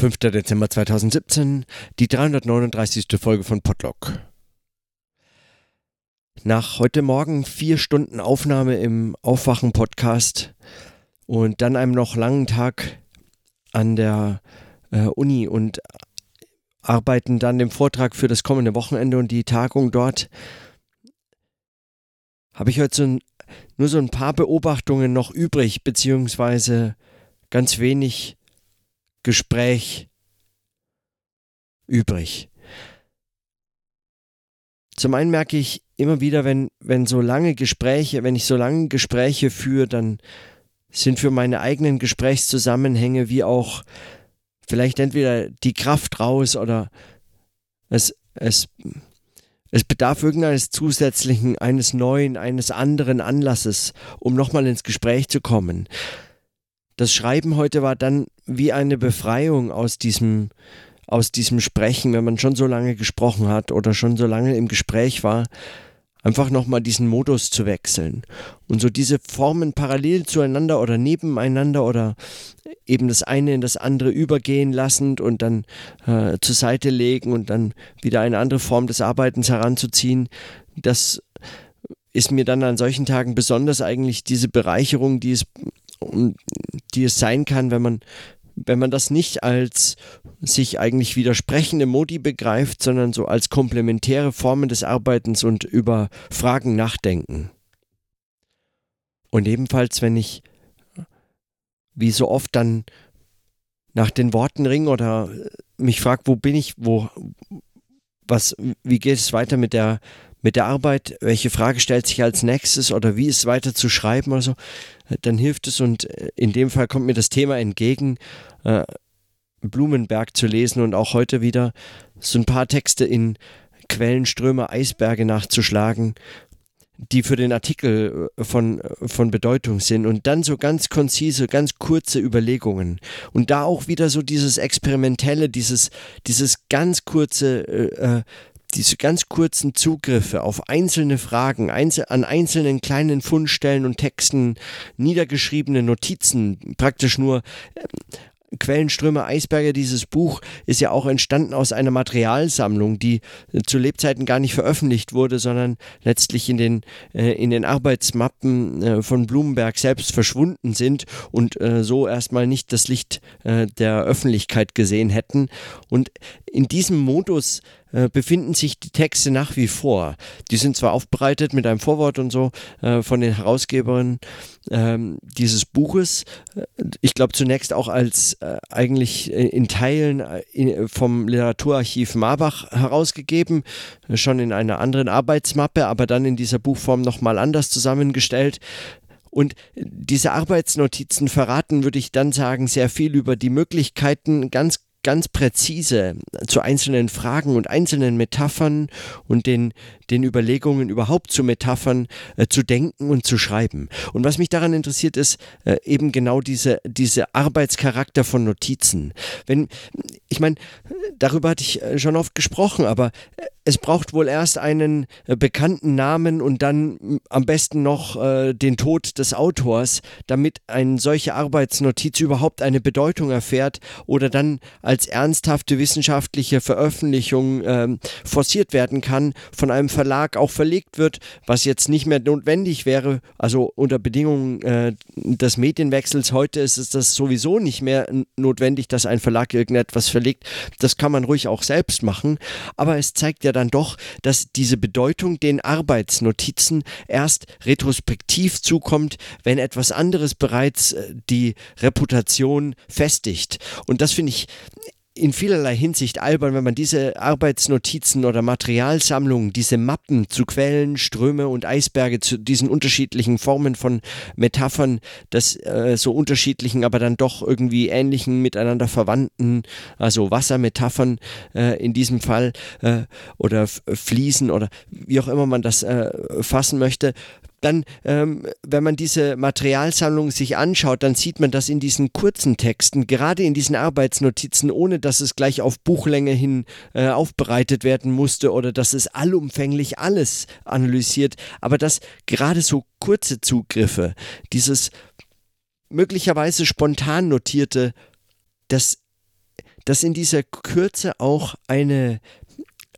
5. Dezember 2017, die 339. Folge von Podlock. Nach heute Morgen vier Stunden Aufnahme im Aufwachen-Podcast und dann einem noch langen Tag an der äh, Uni und arbeiten dann dem Vortrag für das kommende Wochenende und die Tagung dort, habe ich heute so ein, nur so ein paar Beobachtungen noch übrig, beziehungsweise ganz wenig Gespräch übrig. Zum einen merke ich immer wieder, wenn, wenn so lange Gespräche, wenn ich so lange Gespräche führe, dann sind für meine eigenen Gesprächszusammenhänge wie auch vielleicht entweder die Kraft raus oder es, es, es bedarf irgendeines zusätzlichen, eines neuen, eines anderen Anlasses, um nochmal ins Gespräch zu kommen das Schreiben heute war dann wie eine Befreiung aus diesem, aus diesem Sprechen, wenn man schon so lange gesprochen hat oder schon so lange im Gespräch war, einfach nochmal diesen Modus zu wechseln. Und so diese Formen parallel zueinander oder nebeneinander oder eben das eine in das andere übergehen lassend und dann äh, zur Seite legen und dann wieder eine andere Form des Arbeitens heranzuziehen, das ist mir dann an solchen Tagen besonders eigentlich diese Bereicherung, die es die es sein kann, wenn man, wenn man das nicht als sich eigentlich widersprechende Modi begreift, sondern so als komplementäre Formen des Arbeitens und über Fragen nachdenken. Und ebenfalls, wenn ich wie so oft dann nach den Worten ringe oder mich frage, wo bin ich, wo, was, wie geht es weiter mit der mit der Arbeit, welche Frage stellt sich als nächstes oder wie ist weiter zu schreiben oder so, dann hilft es und äh, in dem Fall kommt mir das Thema entgegen, äh, Blumenberg zu lesen und auch heute wieder so ein paar Texte in Quellenströme, Eisberge nachzuschlagen, die für den Artikel äh, von, äh, von Bedeutung sind. Und dann so ganz konzise, ganz kurze Überlegungen. Und da auch wieder so dieses Experimentelle, dieses, dieses ganz kurze äh, diese ganz kurzen Zugriffe auf einzelne Fragen, einzel an einzelnen kleinen Fundstellen und Texten niedergeschriebene Notizen, praktisch nur äh, Quellenströme Eisberge, dieses Buch ist ja auch entstanden aus einer Materialsammlung, die äh, zu Lebzeiten gar nicht veröffentlicht wurde, sondern letztlich in den, äh, in den Arbeitsmappen äh, von Blumenberg selbst verschwunden sind und äh, so erstmal nicht das Licht äh, der Öffentlichkeit gesehen hätten. Und in diesem Modus äh, befinden sich die Texte nach wie vor. Die sind zwar aufbereitet mit einem Vorwort und so äh, von den Herausgeberinnen ähm, dieses Buches. Äh, ich glaube zunächst auch als äh, eigentlich in Teilen in, vom Literaturarchiv Marbach herausgegeben, schon in einer anderen Arbeitsmappe, aber dann in dieser Buchform nochmal anders zusammengestellt. Und diese Arbeitsnotizen verraten, würde ich dann sagen, sehr viel über die Möglichkeiten, ganz ganz präzise zu einzelnen Fragen und einzelnen Metaphern und den, den Überlegungen überhaupt zu Metaphern äh, zu denken und zu schreiben. Und was mich daran interessiert, ist äh, eben genau diese, diese Arbeitscharakter von Notizen. Wenn, ich meine, darüber hatte ich äh, schon oft gesprochen, aber äh, es braucht wohl erst einen äh, bekannten Namen und dann am besten noch äh, den Tod des Autors, damit eine solche Arbeitsnotiz überhaupt eine Bedeutung erfährt oder dann als ernsthafte wissenschaftliche Veröffentlichung äh, forciert werden kann, von einem Verlag auch verlegt wird, was jetzt nicht mehr notwendig wäre. Also unter Bedingungen äh, des Medienwechsels heute ist es das sowieso nicht mehr notwendig, dass ein Verlag irgendetwas verlegt. Das kann man ruhig auch selbst machen, aber es zeigt ja dann doch, dass diese Bedeutung den Arbeitsnotizen erst retrospektiv zukommt, wenn etwas anderes bereits äh, die Reputation festigt. Und das finde ich in vielerlei Hinsicht albern, wenn man diese Arbeitsnotizen oder Materialsammlungen, diese Mappen zu Quellen, Ströme und Eisberge, zu diesen unterschiedlichen Formen von Metaphern, das äh, so unterschiedlichen, aber dann doch irgendwie ähnlichen, miteinander verwandten, also Wassermetaphern äh, in diesem Fall äh, oder Fließen oder wie auch immer man das äh, fassen möchte, dann, ähm, wenn man diese Materialsammlung sich anschaut, dann sieht man das in diesen kurzen Texten, gerade in diesen Arbeitsnotizen, ohne dass es gleich auf Buchlänge hin äh, aufbereitet werden musste oder dass es allumfänglich alles analysiert, aber dass gerade so kurze Zugriffe, dieses möglicherweise spontan notierte, das dass in dieser Kürze auch eine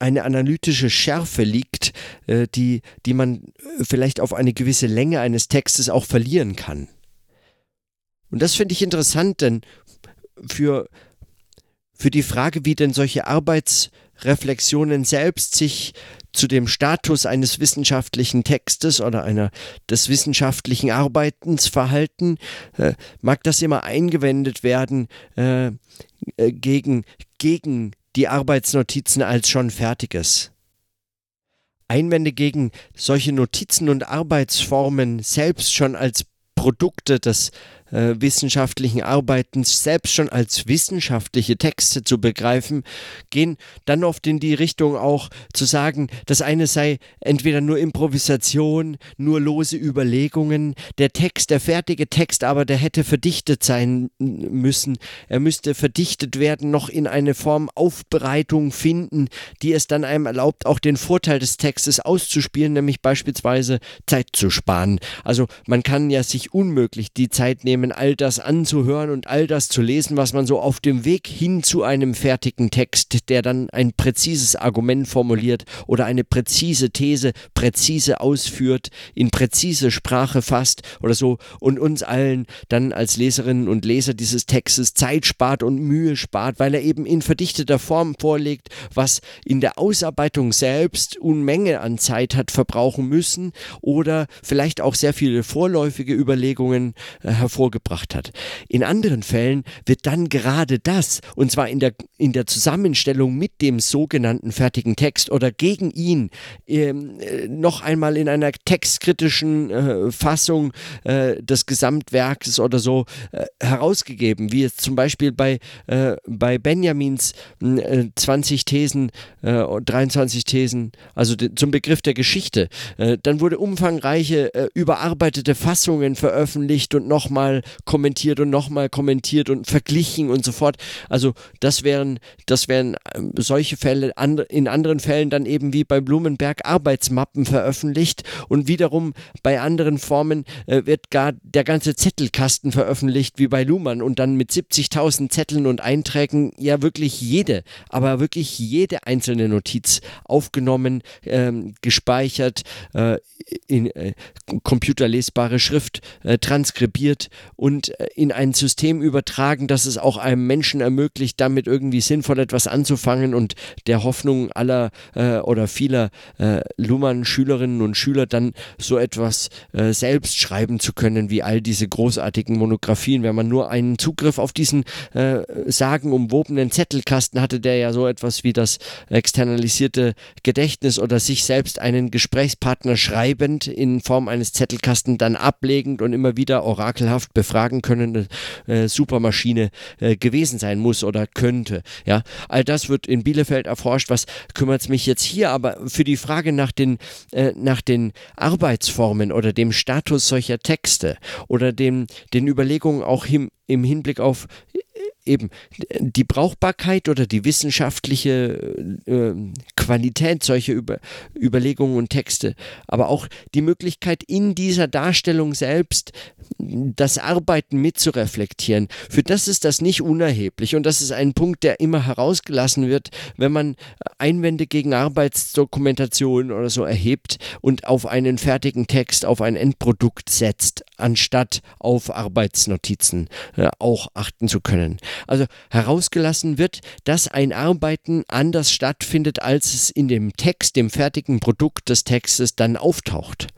eine analytische Schärfe liegt, äh, die, die man vielleicht auf eine gewisse Länge eines Textes auch verlieren kann. Und das finde ich interessant, denn für, für die Frage, wie denn solche Arbeitsreflexionen selbst sich zu dem Status eines wissenschaftlichen Textes oder einer des wissenschaftlichen Arbeitens verhalten, äh, mag das immer eingewendet werden äh, äh, gegen, gegen die Arbeitsnotizen als schon fertiges. Einwände gegen solche Notizen und Arbeitsformen selbst schon als Produkte des äh, wissenschaftlichen Arbeitens selbst schon als wissenschaftliche Texte zu begreifen, gehen dann oft in die Richtung auch zu sagen, das eine sei entweder nur Improvisation, nur lose Überlegungen, der Text, der fertige Text aber, der hätte verdichtet sein müssen, er müsste verdichtet werden, noch in eine Form Aufbereitung finden, die es dann einem erlaubt, auch den Vorteil des Textes auszuspielen, nämlich beispielsweise Zeit zu sparen. Also man kann ja sich unmöglich die Zeit nehmen, nehmen, all das anzuhören und all das zu lesen, was man so auf dem Weg hin zu einem fertigen Text, der dann ein präzises Argument formuliert oder eine präzise These präzise ausführt, in präzise Sprache fasst oder so und uns allen dann als Leserinnen und Leser dieses Textes Zeit spart und Mühe spart, weil er eben in verdichteter Form vorlegt, was in der Ausarbeitung selbst Unmenge an Zeit hat verbrauchen müssen oder vielleicht auch sehr viele vorläufige Überlegungen äh, hervorgebracht hervorgebracht hat. In anderen Fällen wird dann gerade das, und zwar in der, in der Zusammenstellung mit dem sogenannten fertigen Text oder gegen ihn, ähm, äh, noch einmal in einer textkritischen äh, Fassung äh, des Gesamtwerkes oder so äh, herausgegeben, wie es zum Beispiel bei, äh, bei Benjamins 20 äh, Thesen, 23 Thesen, also zum Begriff der Geschichte. dann wurde umfangreiche, überarbeitete Fassungen veröffentlicht und nochmal kommentiert und nochmal kommentiert und verglichen und so fort. Also das wären, das wären ähm, solche Fälle, in anderen Fällen dann eben wie bei Blumenberg Arbeitsmappen veröffentlicht und wiederum bei anderen Formen äh, wird gar der ganze Zettelkasten veröffentlicht wie bei Luhmann und dann mit 70.000 Zetteln und Einträgen ja wirklich jede, aber wirklich jede einzelne Notiz aufgenommen, ähm, gespeichert, äh, in äh, computerlesbare Schrift äh, transkribiert und äh, in ein System übertragen, das es auch einem Menschen ermöglicht, damit irgendwie sinnvoll etwas anzufangen und der Hoffnung aller äh, oder vieler äh, Luhmann-Schülerinnen und Schüler dann so etwas äh, selbst schreiben zu können, wie all diese großartigen Monographien. Wenn man nur einen Zugriff auf diesen äh, sagenumwobenen Zettelkasten hatte, der ja so etwas wie das externalisierte Gedächtnis oder sich selbst einen Gesprächspartner schreibend in Form eines Zettelkasten dann ablegend und immer wieder orakelhaft befragen können äh, Supermaschine äh, gewesen sein muss oder könnte. Ja, all das wird in Bielefeld erforscht. Was kümmert es mich jetzt hier aber für die Frage nach den, äh, nach den Arbeitsformen oder dem Status solcher Texte oder dem, den Überlegungen auch im, im Hinblick auf eben die Brauchbarkeit oder die wissenschaftliche äh, Qualität solcher Über Überlegungen und Texte, aber auch die Möglichkeit in dieser Darstellung selbst das Arbeiten mitzureflektieren. Für das ist das nicht unerheblich und das ist ein Punkt, der immer herausgelassen wird, wenn man Einwände gegen Arbeitsdokumentation oder so erhebt und auf einen fertigen Text, auf ein Endprodukt setzt, anstatt auf Arbeitsnotizen äh, auch achten zu können. Also herausgelassen wird, dass ein Arbeiten anders stattfindet, als es in dem Text, dem fertigen Produkt des Textes dann auftaucht.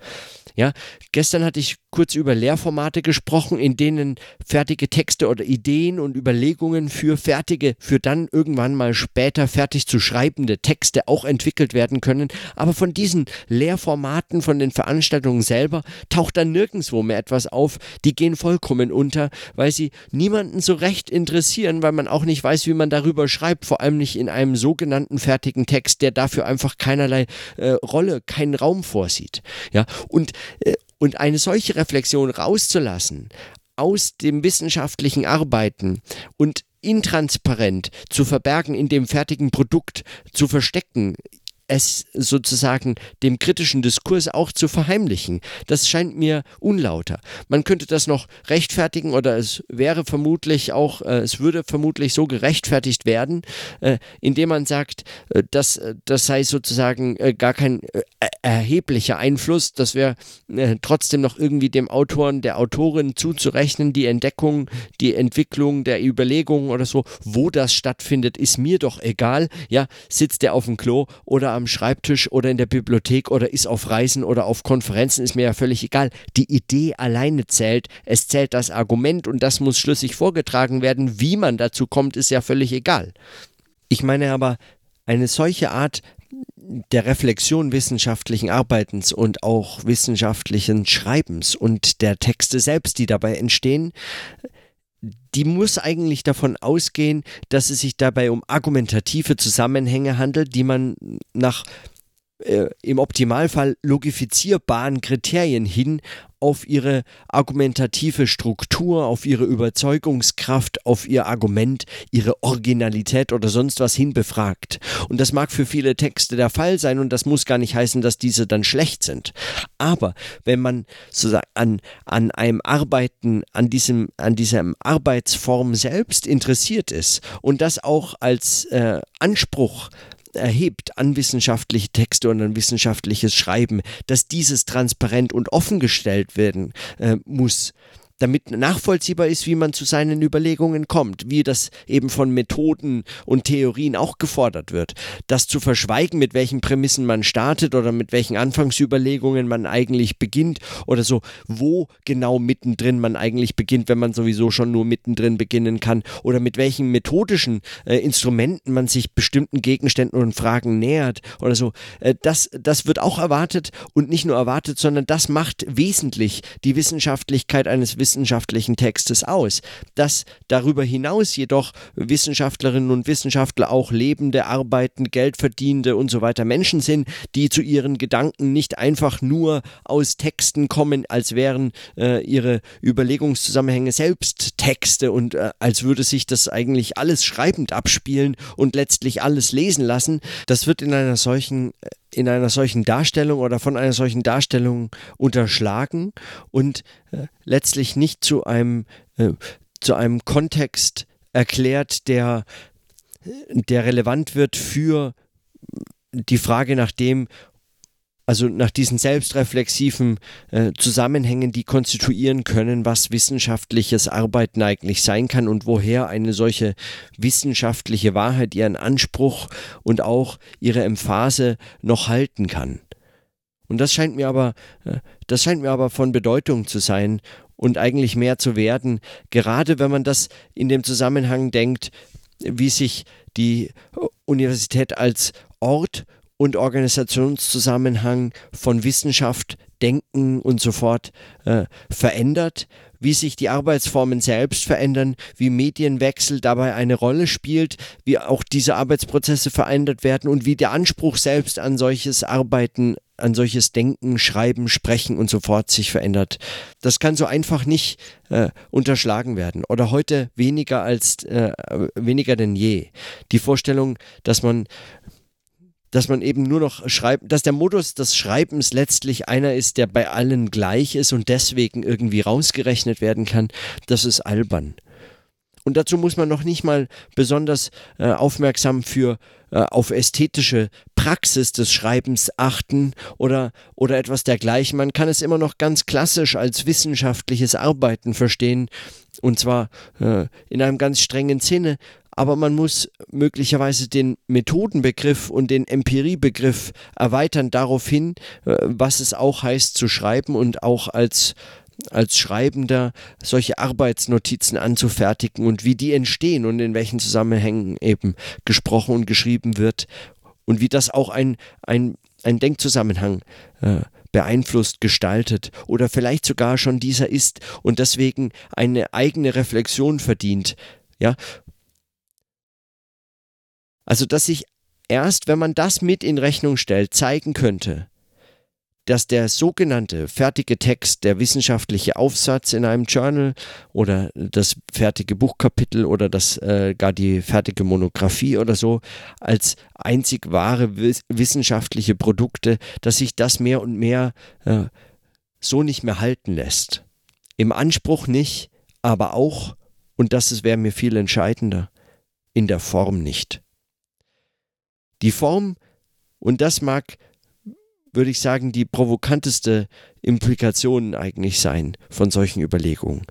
Ja, gestern hatte ich kurz über Lehrformate gesprochen, in denen fertige Texte oder Ideen und Überlegungen für fertige, für dann irgendwann mal später fertig zu schreibende Texte auch entwickelt werden können. Aber von diesen Lehrformaten, von den Veranstaltungen selber, taucht dann nirgendwo mehr etwas auf. Die gehen vollkommen unter, weil sie niemanden so recht interessieren, weil man auch nicht weiß, wie man darüber schreibt, vor allem nicht in einem sogenannten fertigen Text, der dafür einfach keinerlei äh, Rolle, keinen Raum vorsieht. Ja, und äh, und eine solche Reflexion rauszulassen aus dem wissenschaftlichen Arbeiten und intransparent zu verbergen in dem fertigen Produkt, zu verstecken, es sozusagen dem kritischen Diskurs auch zu verheimlichen. Das scheint mir unlauter. Man könnte das noch rechtfertigen oder es wäre vermutlich auch, äh, es würde vermutlich so gerechtfertigt werden, äh, indem man sagt, äh, dass das sei sozusagen äh, gar kein äh, erheblicher Einfluss, das wäre äh, trotzdem noch irgendwie dem Autoren, der Autorin zuzurechnen, die Entdeckung, die Entwicklung der Überlegungen oder so, wo das stattfindet, ist mir doch egal. Ja, sitzt der auf dem Klo oder am Schreibtisch oder in der Bibliothek oder ist auf Reisen oder auf Konferenzen, ist mir ja völlig egal. Die Idee alleine zählt, es zählt das Argument und das muss schlüssig vorgetragen werden. Wie man dazu kommt, ist ja völlig egal. Ich meine aber, eine solche Art der Reflexion wissenschaftlichen Arbeitens und auch wissenschaftlichen Schreibens und der Texte selbst, die dabei entstehen, die muss eigentlich davon ausgehen, dass es sich dabei um argumentative Zusammenhänge handelt, die man nach äh, im Optimalfall logifizierbaren Kriterien hin auf ihre argumentative Struktur, auf ihre Überzeugungskraft, auf ihr Argument, ihre Originalität oder sonst was hin befragt. Und das mag für viele Texte der Fall sein und das muss gar nicht heißen, dass diese dann schlecht sind. Aber wenn man sozusagen an, an einem Arbeiten, an diesem, an diesem Arbeitsform selbst interessiert ist und das auch als äh, Anspruch erhebt an wissenschaftliche Texte und an wissenschaftliches Schreiben, dass dieses transparent und offengestellt werden äh, muss damit nachvollziehbar ist, wie man zu seinen Überlegungen kommt, wie das eben von Methoden und Theorien auch gefordert wird. Das zu verschweigen, mit welchen Prämissen man startet oder mit welchen Anfangsüberlegungen man eigentlich beginnt oder so, wo genau mittendrin man eigentlich beginnt, wenn man sowieso schon nur mittendrin beginnen kann oder mit welchen methodischen äh, Instrumenten man sich bestimmten Gegenständen und Fragen nähert oder so. Äh, das, das wird auch erwartet und nicht nur erwartet, sondern das macht wesentlich die Wissenschaftlichkeit eines Wissenschaftlichen wissenschaftlichen Textes aus. Dass darüber hinaus jedoch Wissenschaftlerinnen und Wissenschaftler auch lebende, arbeitende, Geldverdienende und so weiter Menschen sind, die zu ihren Gedanken nicht einfach nur aus Texten kommen, als wären äh, ihre Überlegungszusammenhänge selbst Texte und äh, als würde sich das eigentlich alles schreibend abspielen und letztlich alles lesen lassen. Das wird in einer solchen äh, in einer solchen Darstellung oder von einer solchen Darstellung unterschlagen und äh, letztlich nicht zu einem, äh, zu einem Kontext erklärt, der, der relevant wird für die Frage nach dem, also nach diesen selbstreflexiven äh, Zusammenhängen, die konstituieren können, was wissenschaftliches Arbeiten eigentlich sein kann und woher eine solche wissenschaftliche Wahrheit ihren Anspruch und auch ihre Emphase noch halten kann. Und das scheint mir aber, äh, das scheint mir aber von Bedeutung zu sein und eigentlich mehr zu werden, gerade wenn man das in dem Zusammenhang denkt, wie sich die Universität als Ort und Organisationszusammenhang von Wissenschaft, Denken und so fort äh, verändert, wie sich die Arbeitsformen selbst verändern, wie Medienwechsel dabei eine Rolle spielt, wie auch diese Arbeitsprozesse verändert werden und wie der Anspruch selbst an solches Arbeiten, an solches Denken, Schreiben, Sprechen und so fort sich verändert. Das kann so einfach nicht äh, unterschlagen werden oder heute weniger als äh, weniger denn je. Die Vorstellung, dass man dass man eben nur noch schreibt, dass der Modus des Schreibens letztlich einer ist, der bei allen gleich ist und deswegen irgendwie rausgerechnet werden kann, das ist albern. Und dazu muss man noch nicht mal besonders äh, aufmerksam für äh, auf ästhetische Praxis des Schreibens achten oder, oder etwas dergleichen. Man kann es immer noch ganz klassisch als wissenschaftliches Arbeiten verstehen, und zwar äh, in einem ganz strengen Sinne, aber man muss möglicherweise den Methodenbegriff und den Empiriebegriff erweitern darauf hin, äh, was es auch heißt zu schreiben und auch als als Schreibender solche Arbeitsnotizen anzufertigen und wie die entstehen und in welchen Zusammenhängen eben gesprochen und geschrieben wird und wie das auch ein, ein, ein Denkzusammenhang äh, beeinflusst, gestaltet oder vielleicht sogar schon dieser ist und deswegen eine eigene Reflexion verdient. Ja, also, dass sich erst, wenn man das mit in Rechnung stellt, zeigen könnte, dass der sogenannte fertige Text, der wissenschaftliche Aufsatz in einem Journal oder das fertige Buchkapitel oder das äh, gar die fertige Monographie oder so als einzig wahre wissenschaftliche Produkte, dass sich das mehr und mehr äh, so nicht mehr halten lässt. Im Anspruch nicht, aber auch, und das wäre mir viel entscheidender, in der Form nicht. Die Form, und das mag würde ich sagen, die provokanteste Implikation eigentlich sein von solchen Überlegungen.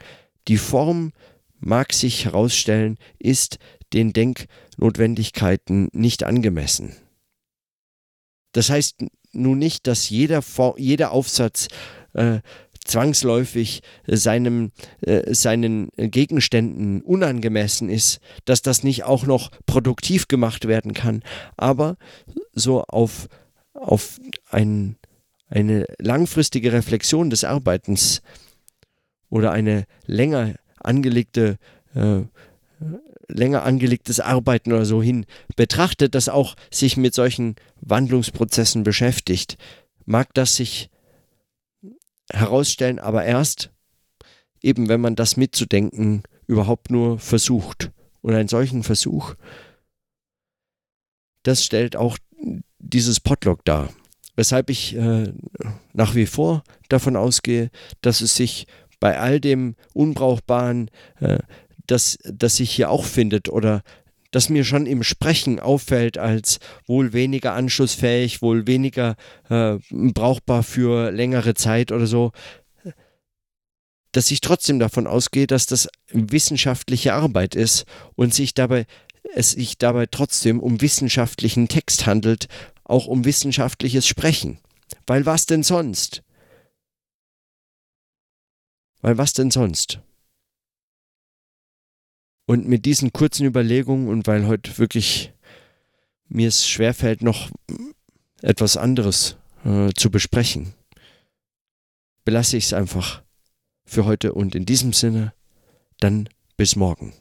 Die Form mag sich herausstellen, ist den Denknotwendigkeiten nicht angemessen. Das heißt nun nicht, dass jeder, jeder Aufsatz äh, zwangsläufig seinem, äh, seinen Gegenständen unangemessen ist, dass das nicht auch noch produktiv gemacht werden kann. Aber so auf auf ein, eine langfristige Reflexion des Arbeitens oder eine länger angelegte äh, länger angelegtes Arbeiten oder so hin betrachtet, das auch sich mit solchen Wandlungsprozessen beschäftigt, mag das sich herausstellen, aber erst eben, wenn man das mitzudenken überhaupt nur versucht. Und einen solchen Versuch, das stellt auch dieses Potlock dar. Weshalb ich äh, nach wie vor davon ausgehe, dass es sich bei all dem Unbrauchbaren, äh, das sich hier auch findet oder das mir schon im Sprechen auffällt als wohl weniger anschlussfähig, wohl weniger äh, brauchbar für längere Zeit oder so, dass ich trotzdem davon ausgehe, dass das wissenschaftliche Arbeit ist und sich dabei es sich dabei trotzdem um wissenschaftlichen Text handelt, auch um wissenschaftliches Sprechen. Weil was denn sonst? Weil was denn sonst? Und mit diesen kurzen Überlegungen und weil heute wirklich mir es schwerfällt, noch etwas anderes äh, zu besprechen, belasse ich es einfach für heute und in diesem Sinne dann bis morgen.